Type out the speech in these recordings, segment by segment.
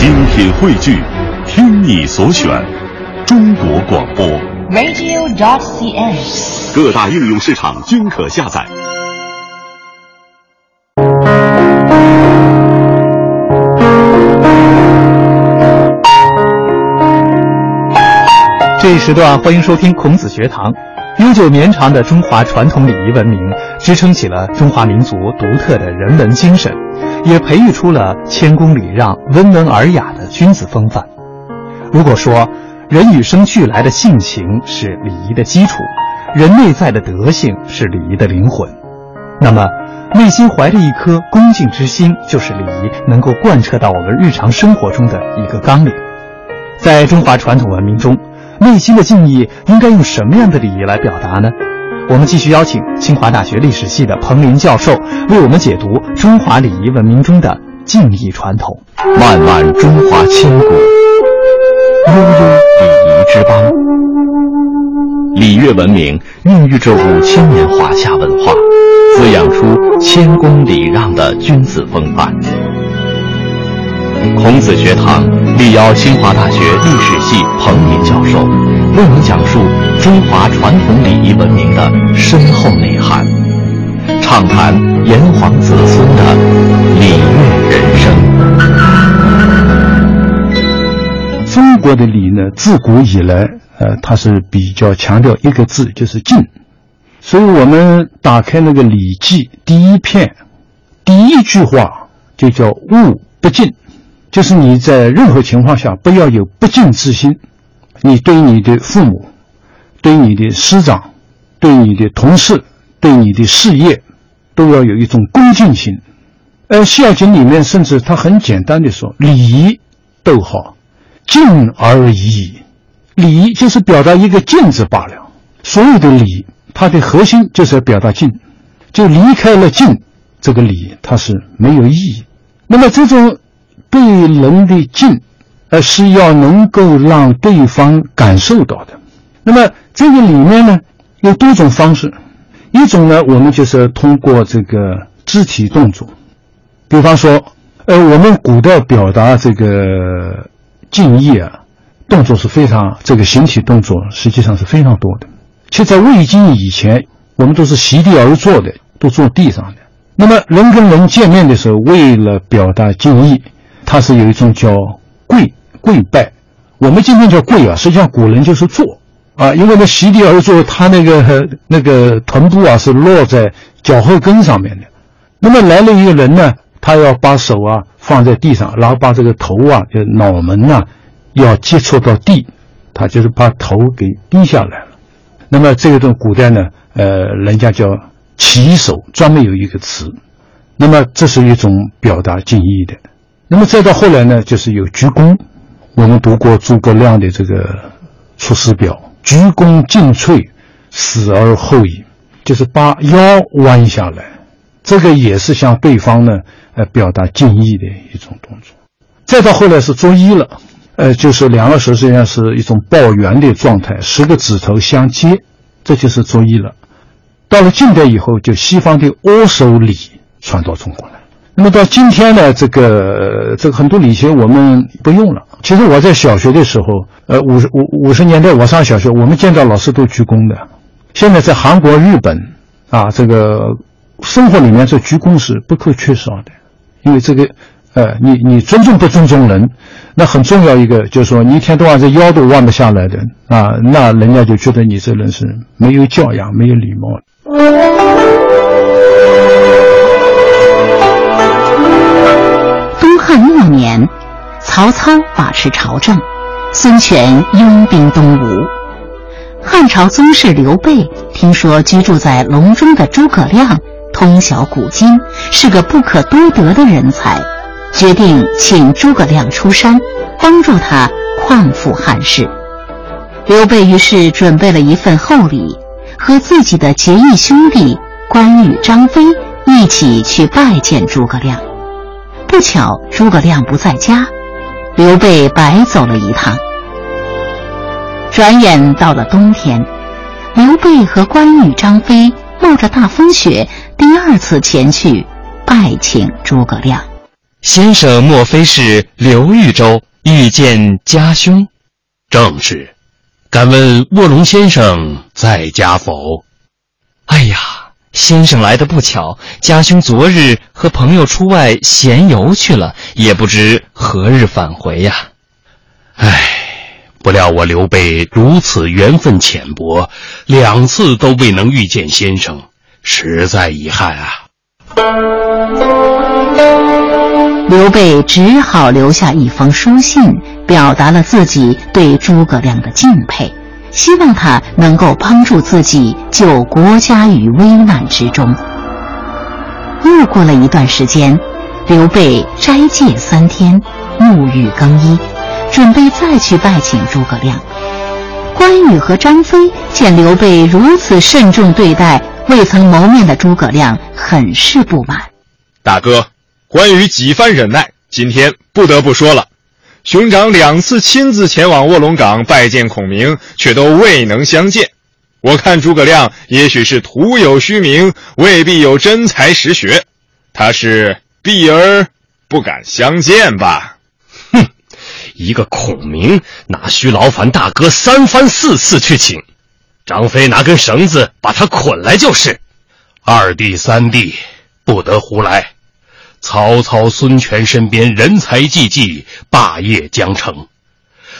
精品汇聚，听你所选，中国广播。radio.dot.cn，。各大应用市场均可下载。这一时段欢迎收听孔子学堂。悠久绵长的中华传统礼仪文明，支撑起了中华民族独特的人文精神，也培育出了谦恭礼让、温文尔雅的君子风范。如果说人与生俱来的性情是礼仪的基础，人内在的德性是礼仪的灵魂，那么内心怀着一颗恭敬之心，就是礼仪能够贯彻到我们日常生活中的一个纲领。在中华传统文明中，内心的敬意应该用什么样的礼仪来表达呢？我们继续邀请清华大学历史系的彭林教授为我们解读中华礼仪文明中的敬意传统。漫漫中华千古，悠悠礼仪之邦。礼乐文明孕育着五千年华夏文化，滋养出谦恭礼让的君子风范。孔子学堂力邀清华大学历史系彭林教授，为您讲述中华传统礼仪文明的深厚内涵，畅谈炎黄子孙的礼乐人生。中国的礼呢，自古以来，呃，它是比较强调一个字，就是敬。所以我们打开那个《礼记》第一篇，第一句话就叫“物不敬”，就是你在任何情况下不要有不敬之心。你对你的父母、对你的师长、对你的同事、对你的事业，都要有一种恭敬心。而《孝经》里面甚至他很简单的说：“礼仪，逗号，敬而已。”礼仪就是表达一个敬字罢了。所有的礼，它的核心就是要表达敬，就离开了敬，这个礼它是没有意义。那么这种对人的敬，呃，是要能够让对方感受到的。那么这个里面呢，有多种方式，一种呢，我们就是通过这个肢体动作，比方说，呃，我们古代表达这个敬意啊，动作是非常这个形体动作实际上是非常多的。其实，在魏晋以前，我们都是席地而坐的，都坐地上的。那么，人跟人见面的时候，为了表达敬意，它是有一种叫跪跪拜。我们今天叫跪啊，实际上古人就是坐啊，因为呢席地而坐，他那个 那个臀部啊是落在脚后跟上面的。那么来了一个人呢，他要把手啊放在地上，然后把这个头啊，就脑门呐、要接触到地，他就是把头给低下来了。那么这个东古代呢，呃，人家叫起手，专门有一个词。那么这是一种表达敬意的。那么再到后来呢，就是有鞠躬。我们读过诸葛亮的这个《出师表》，鞠躬尽瘁，死而后已，就是把腰弯下来。这个也是向对方呢，呃，表达敬意的一种动作。再到后来是作揖了。呃，就是两个手实际上是一种抱圆的状态，十个指头相接，这就是作揖了。到了近代以后，就西方的握手礼传到中国来。那么到今天呢，这个这个很多礼节我们不用了。其实我在小学的时候，呃，五十五五十年代我上小学，我们见到老师都鞠躬的。现在在韩国、日本啊，这个生活里面这鞠躬是不可缺少的，因为这个。呃，你你尊重不尊重人，那很重要一个就是说，你一天到晚这腰都弯不下来的啊，那人家就觉得你这人是没有教养、没有礼貌。汉末年，曹操把持朝政，孙权拥兵东吴。汉朝宗室刘备听说居住在隆中的诸葛亮通晓古今，是个不可多得的人才。决定请诸葛亮出山，帮助他匡扶汉室。刘备于是准备了一份厚礼，和自己的结义兄弟关羽、张飞一起去拜见诸葛亮。不巧诸葛亮不在家，刘备白走了一趟。转眼到了冬天，刘备和关羽、张飞冒着大风雪，第二次前去拜请诸葛亮。先生莫非是刘豫州遇见家兄？正是。敢问卧龙先生在家否？哎呀，先生来的不巧，家兄昨日和朋友出外闲游去了，也不知何日返回呀。唉，不料我刘备如此缘分浅薄，两次都未能遇见先生，实在遗憾啊。刘备只好留下一封书信，表达了自己对诸葛亮的敬佩，希望他能够帮助自己救国家于危难之中。又过了一段时间，刘备斋戒三天，沐浴更衣，准备再去拜请诸葛亮。关羽和张飞见刘备如此慎重对待未曾谋面的诸葛亮，很是不满。大哥。关羽几番忍耐，今天不得不说了，兄长两次亲自前往卧龙岗拜见孔明，却都未能相见。我看诸葛亮也许是徒有虚名，未必有真才实学，他是避而不敢相见吧？哼，一个孔明哪需劳烦大哥三番四次去请？张飞拿根绳子把他捆来就是。二弟三弟不得胡来。曹操、孙权身边人才济济，霸业将成；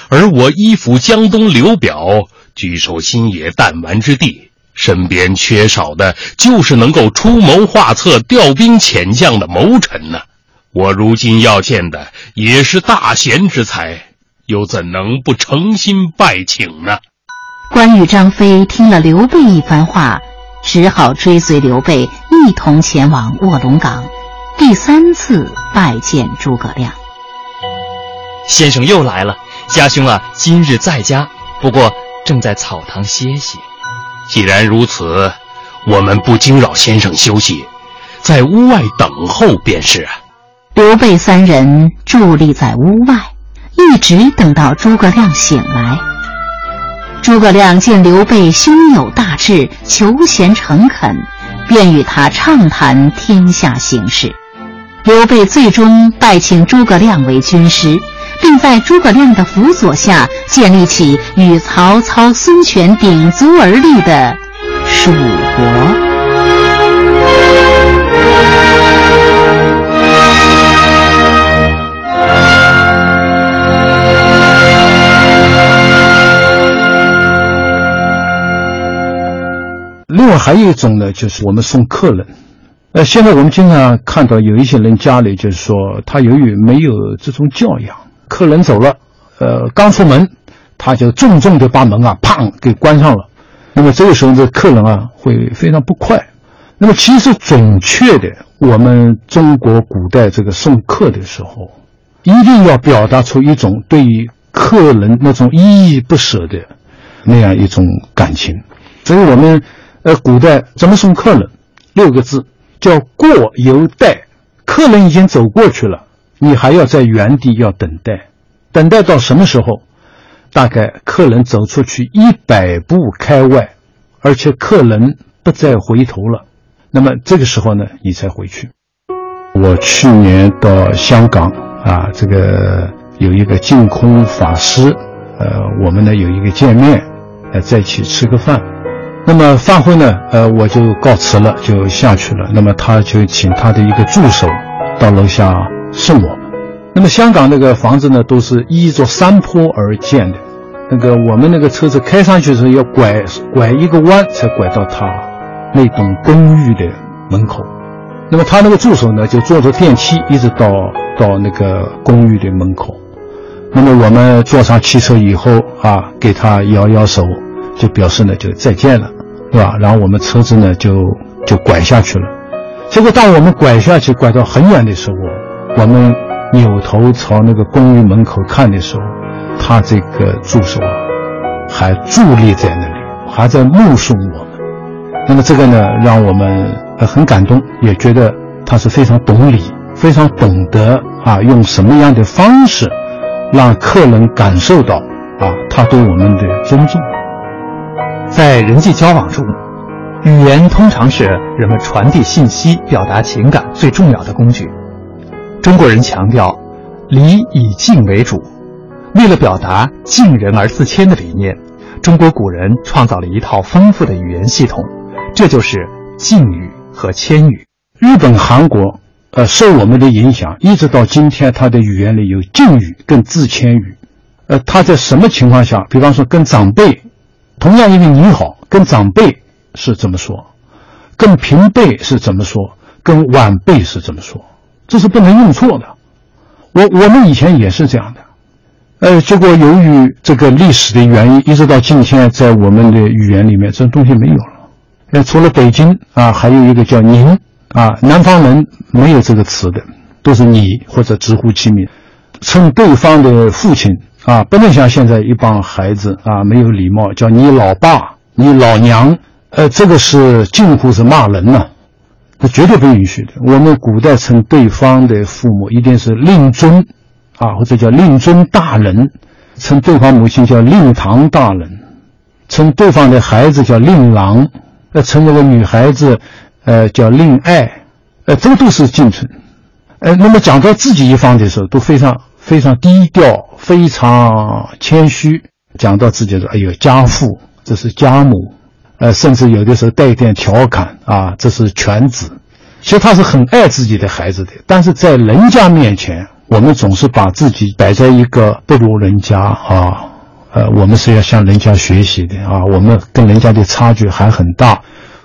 而我依附江东刘表，据守新野弹丸之地，身边缺少的就是能够出谋划策、调兵遣将的谋臣呢。我如今要见的也是大贤之才，又怎能不诚心拜请呢？关羽、张飞听了刘备一番话，只好追随刘备一同前往卧龙岗。第三次拜见诸葛亮，先生又来了。家兄啊，今日在家，不过正在草堂歇息。既然如此，我们不惊扰先生休息，在屋外等候便是。刘备三人伫立在屋外，一直等到诸葛亮醒来。诸葛亮见刘备胸有大志，求贤诚恳，便与他畅谈天下形势。刘备最终拜请诸葛亮为军师，并在诸葛亮的辅佐下建立起与曹操、孙权鼎足而立的蜀国。另外还有一种呢，就是我们送客人。呃，现在我们经常看到有一些人家里就是说，他由于没有这种教养，客人走了，呃，刚出门，他就重重的把门啊，砰给关上了。那么这个时候，这客人啊会非常不快。那么其实准确的，我们中国古代这个送客的时候，一定要表达出一种对于客人那种依依不舍的那样一种感情。所以我们呃古代怎么送客人？六个字。叫过犹待，客人已经走过去了，你还要在原地要等待，等待到什么时候？大概客人走出去一百步开外，而且客人不再回头了，那么这个时候呢，你才回去。我去年到香港啊，这个有一个净空法师，呃，我们呢有一个见面，呃，在一起吃个饭。那么饭后呢，呃，我就告辞了，就下去了。那么他就请他的一个助手到楼下送我。那么香港那个房子呢，都是依着山坡而建的。那个我们那个车子开上去的时候，要拐拐一个弯才拐到他那栋公寓的门口。那么他那个助手呢，就坐着电梯一直到到那个公寓的门口。那么我们坐上汽车以后啊，给他摇摇手。就表示呢，就再见了，对吧？然后我们车子呢，就就拐下去了。结果当我们拐下去，拐到很远的时候，我们扭头朝那个公寓门口看的时候，他这个助手啊，还伫立在那里，还在目送我们。那么这个呢，让我们很感动，也觉得他是非常懂礼，非常懂得啊，用什么样的方式让客人感受到啊，他对我们的尊重。在人际交往中，语言通常是人们传递信息、表达情感最重要的工具。中国人强调礼以敬为主，为了表达敬人而自谦的理念，中国古人创造了一套丰富的语言系统，这就是敬语和谦语。日本、韩国，呃，受我们的影响，一直到今天，它的语言里有敬语跟自谦语。呃，他在什么情况下，比方说跟长辈，同样一个你好，跟长辈是怎么说？跟平辈是怎么说？跟晚辈是怎么说？这是不能用错的。我我们以前也是这样的，呃，结果由于这个历史的原因，一直到今天，在我们的语言里面，这东西没有了。呃，除了北京啊，还有一个叫您啊，南方人没有这个词的，都是你或者直呼其名，称对方的父亲。啊，不能像现在一帮孩子啊，没有礼貌，叫你老爸、你老娘，呃，这个是近乎是骂人呐，这绝对不允许的。我们古代称对方的父母一定是令尊，啊，或者叫令尊大人，称对方母亲叫令堂大人，称对方的孩子叫令郎，呃，称那个女孩子，呃，叫令爱，呃，这个都是敬称。呃，那么讲到自己一方的时候，都非常。非常低调，非常谦虚，讲到自己说：“哎呦，家父，这是家母。”呃，甚至有的时候带一点调侃啊，这是犬子。其实他是很爱自己的孩子的，但是在人家面前，我们总是把自己摆在一个不如人家啊。呃，我们是要向人家学习的啊，我们跟人家的差距还很大。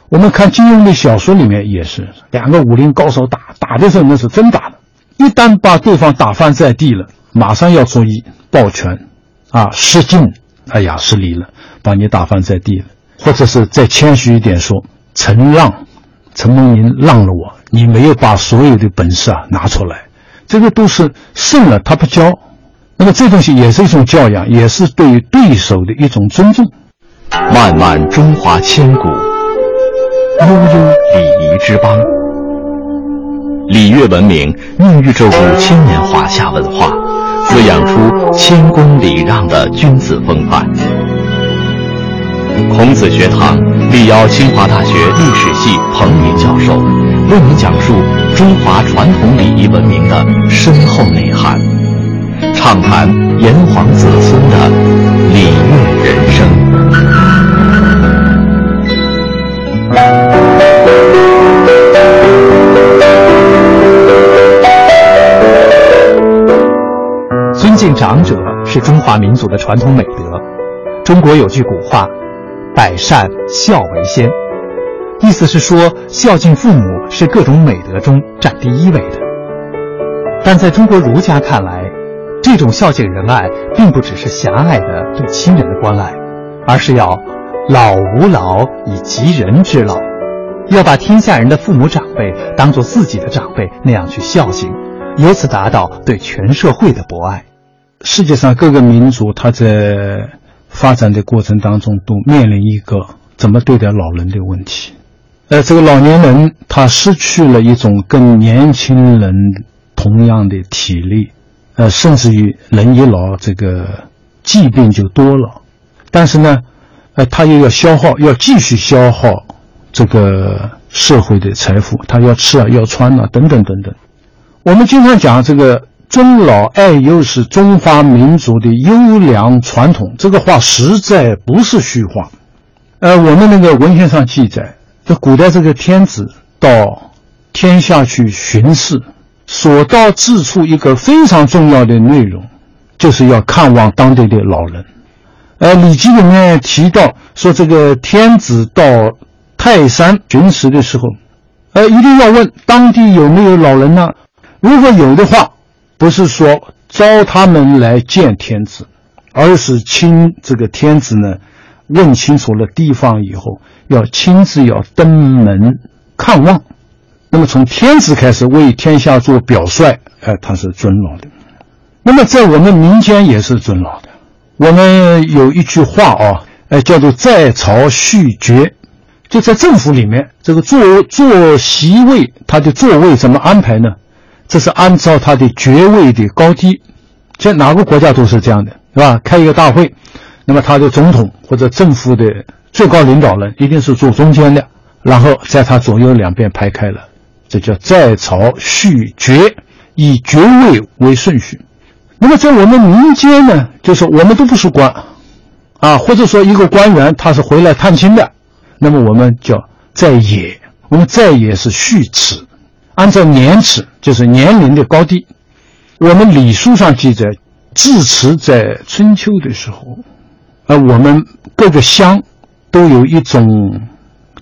我们看金庸的小说里面也是，两个武林高手打打的时候那是真打的。一旦把对方打翻在地了，马上要注意抱拳，啊，失敬，哎呀，失礼了，把你打翻在地了，或者是再谦虚一点说，承让，陈梦云让了我，你没有把所有的本事啊拿出来，这个都是胜了他不骄，那么这东西也是一种教养，也是对对手的一种尊重。漫漫中华千古，悠悠礼仪之邦。礼乐文明孕育着五千年华夏文化，滋养出谦恭礼让的君子风范。孔子学堂力邀清华大学历史系彭林教授，为您讲述中华传统礼仪文明的深厚内涵，畅谈炎黄子孙的礼乐长者是中华民族的传统美德。中国有句古话：“百善孝为先”，意思是说孝敬父母是各种美德中占第一位的。但在中国儒家看来，这种孝敬仁爱并不只是狭隘的对亲人的关爱，而是要老吾老以及人之老，要把天下人的父母长辈当做自己的长辈那样去孝敬，由此达到对全社会的博爱。世界上各个民族，他在发展的过程当中，都面临一个怎么对待老人的问题。呃，这个老年人他失去了一种跟年轻人同样的体力，呃，甚至于人一老，这个疾病就多了。但是呢，呃，他又要消耗，要继续消耗这个社会的财富，他要吃啊，要穿啊，等等等等。我们经常讲这个。尊老爱幼是中华民族的优良传统，这个话实在不是虚话。呃，我们那个文献上记载，这古代这个天子到天下去巡视，所到之处一个非常重要的内容，就是要看望当地的老人。呃，《礼记》里面提到说，这个天子到泰山巡视的时候，呃，一定要问当地有没有老人呢？如果有的话。不是说招他们来见天子，而是亲这个天子呢，问清楚了地方以后，要亲自要登门看望。那么从天子开始为天下做表率，哎，他是尊老的。那么在我们民间也是尊老的。我们有一句话啊，哎，叫做在朝续爵，就在政府里面，这个坐坐席位，他的座位怎么安排呢？这是按照他的爵位的高低，在哪个国家都是这样的，是吧？开一个大会，那么他的总统或者政府的最高领导人一定是坐中间的，然后在他左右两边排开了，这叫在朝续爵，以爵位为顺序。那么在我们民间呢，就是我们都不是官，啊，或者说一个官员他是回来探亲的，那么我们叫在野，我们在野是序齿，按照年齿，就是年龄的高低。我们礼书上记载，至迟在春秋的时候，呃，我们各个乡都有一种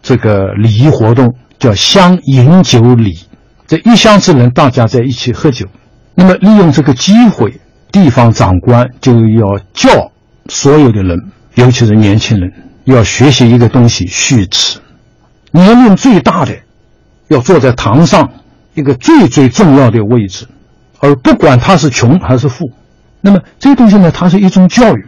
这个礼仪活动，叫乡饮酒礼。这一乡之人大家在一起喝酒，那么利用这个机会。地方长官就要教所有的人，尤其是年轻人，要学习一个东西——序齿。年龄最大的要坐在堂上一个最最重要的位置，而不管他是穷还是富。那么这个东西呢，它是一种教育，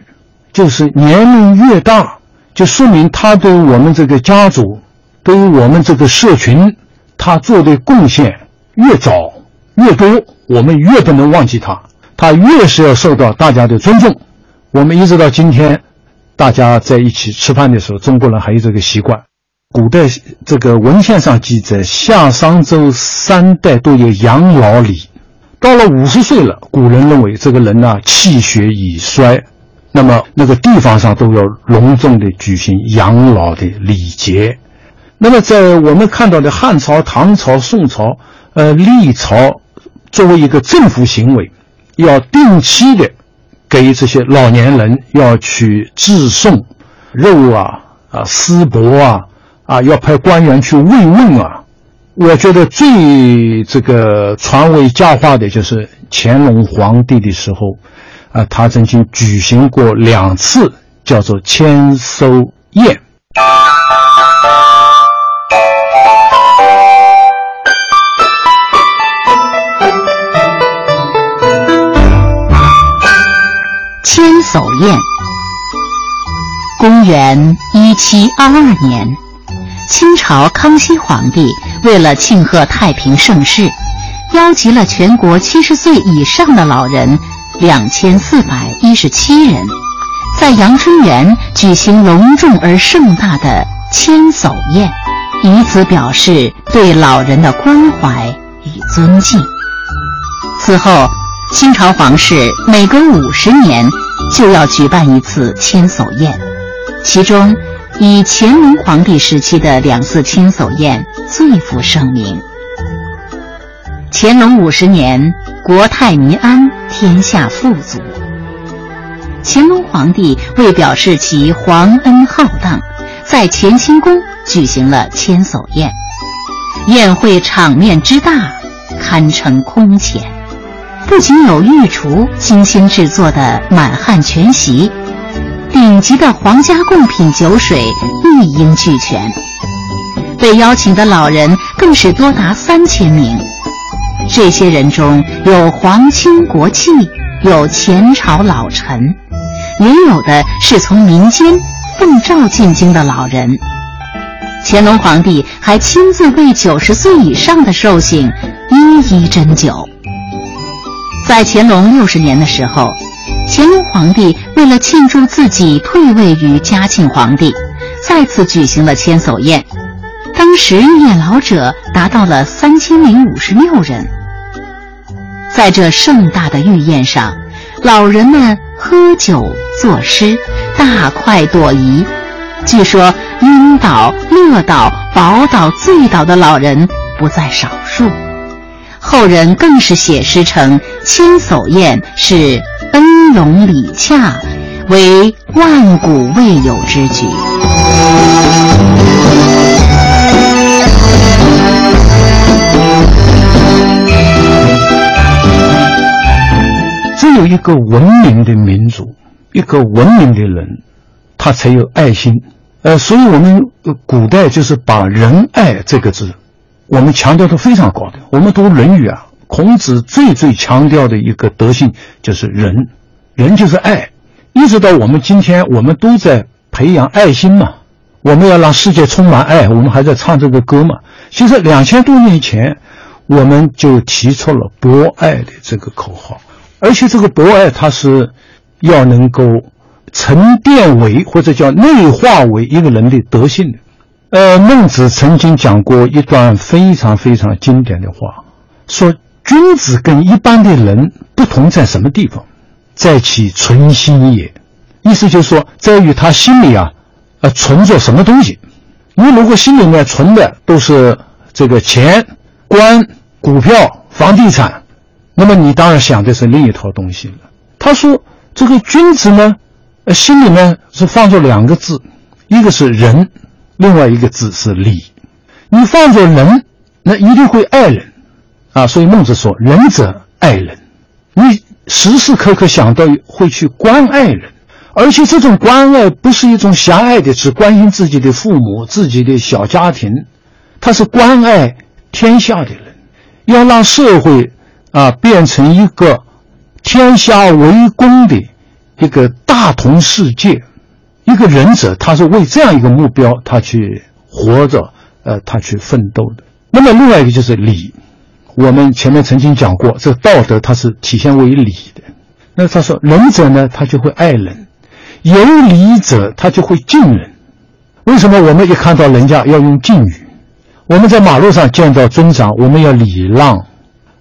就是年龄越大，就说明他对我们这个家族、对于我们这个社群，他做的贡献越早越多，我们越不能忘记他。他越是要受到大家的尊重，我们一直到今天，大家在一起吃饭的时候，中国人还有这个习惯。古代这个文献上记载，夏商周三代都有养老礼。到了五十岁了，古人认为这个人呢气血已衰，那么那个地方上都要隆重的举行养老的礼节。那么在我们看到的汉朝、唐朝、宋朝、呃历朝，作为一个政府行为。要定期的给这些老年人要去致送肉啊啊丝帛啊啊，要派官员去慰问啊。我觉得最这个传为佳话的就是乾隆皇帝的时候啊，他曾经举行过两次叫做签收宴。千叟宴。公元一七二二年，清朝康熙皇帝为了庆贺太平盛世，邀集了全国七十岁以上的老人两千四百一十七人，在阳春园举行隆重而盛大的千叟宴，以此表示对老人的关怀与尊敬。此后，清朝皇室每隔五十年。就要举办一次千叟宴，其中以乾隆皇帝时期的两次千叟宴最负盛名。乾隆五十年，国泰民安，天下富足。乾隆皇帝为表示其皇恩浩荡，在乾清宫举行了千叟宴，宴会场面之大，堪称空前。不仅有御厨精心制作的满汉全席，顶级的皇家贡品酒水一应俱全。被邀请的老人更是多达三千名，这些人中有皇亲国戚，有前朝老臣，也有的是从民间奉诏进京的老人。乾隆皇帝还亲自为九十岁以上的寿星一一斟酒。在乾隆六十年的时候，乾隆皇帝为了庆祝自己退位于嘉庆皇帝，再次举行了千叟宴。当时宴老者达到了三千零五十六人。在这盛大的御宴上，老人们喝酒作诗，大快朵颐。据说晕倒、乐倒、饱倒、醉倒的老人不在少数。后人更是写诗称千叟宴是恩隆礼洽，为万古未有之举。只有一个文明的民族，一个文明的人，他才有爱心。呃，所以我们古代就是把仁爱这个字。我们强调的非常高的。我们读《论语》啊，孔子最最强调的一个德性就是仁，人就是爱。一直到我们今天，我们都在培养爱心嘛。我们要让世界充满爱，我们还在唱这个歌嘛。其实两千多年前，我们就提出了博爱的这个口号，而且这个博爱它是要能够沉淀为或者叫内化为一个人的德性的。呃，孟子曾经讲过一段非常非常经典的话，说：“君子跟一般的人不同在什么地方？在其存心也。意思就是说，在于他心里啊，呃，存着什么东西。你如果心里面存的都是这个钱、官、股票、房地产，那么你当然想的是另一套东西了。他说，这个君子呢，呃，心里面是放着两个字，一个是仁，另外一个字是礼。你放着仁，那一定会爱人。啊，所以孟子说：“仁者爱人。”你时时刻刻想到会去关爱人，而且这种关爱不是一种狭隘的，只关心自己的父母、自己的小家庭，他是关爱天下的人，要让社会啊变成一个天下为公的一个大同世界。一个仁者，他是为这样一个目标，他去活着，呃，他去奋斗的。那么另外一个就是礼。我们前面曾经讲过，这道德它是体现为礼的。那他说，仁者呢，他就会爱人；有礼者，他就会敬人。为什么我们一看到人家要用敬语？我们在马路上见到尊长，我们要礼让；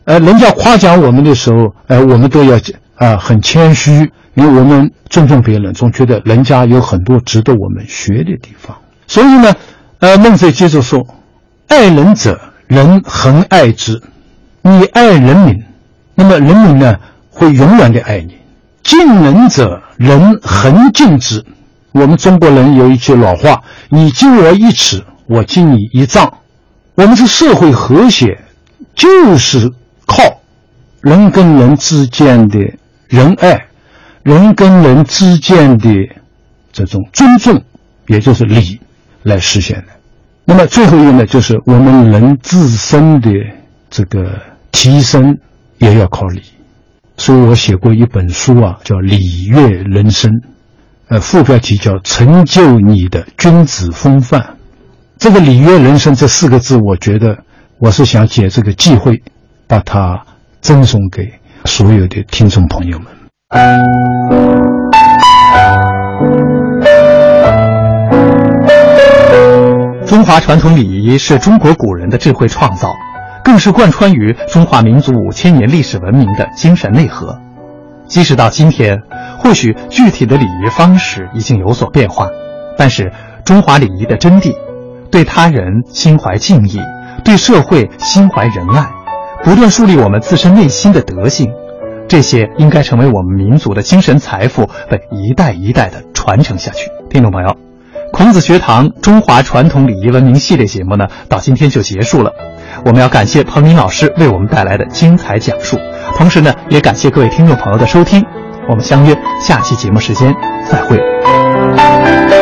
呃，人家夸奖我们的时候，呃，我们都要啊很谦虚，因为我们尊重别人，总觉得人家有很多值得我们学的地方。所以呢，呃，孟子接着说：“爱人者，人恒爱之。”你爱人民，那么人民呢会永远的爱你；敬人者，人恒敬之。我们中国人有一句老话：“你敬我一尺，我敬你一丈。”我们是社会和谐，就是靠人跟人之间的仁爱，人跟人之间的这种尊重，也就是礼来实现的。那么最后一个呢，就是我们人自身的这个。提升也要靠礼，所以我写过一本书啊，叫《礼乐人生》，呃，副标题叫“成就你的君子风范”。这个“礼乐人生”这四个字，我觉得我是想借这个机会，把它赠送给所有的听众朋友们。中华传统礼仪是中国古人的智慧创造。更是贯穿于中华民族五千年历史文明的精神内核。即使到今天，或许具体的礼仪方式已经有所变化，但是中华礼仪的真谛，对他人心怀敬意，对社会心怀仁爱，不断树立我们自身内心的德性，这些应该成为我们民族的精神财富，被一代一代的传承下去。听众朋友，孔子学堂中华传统礼仪文明系列节目呢，到今天就结束了。我们要感谢彭林老师为我们带来的精彩讲述，同时呢，也感谢各位听众朋友的收听。我们相约下期节目时间再会。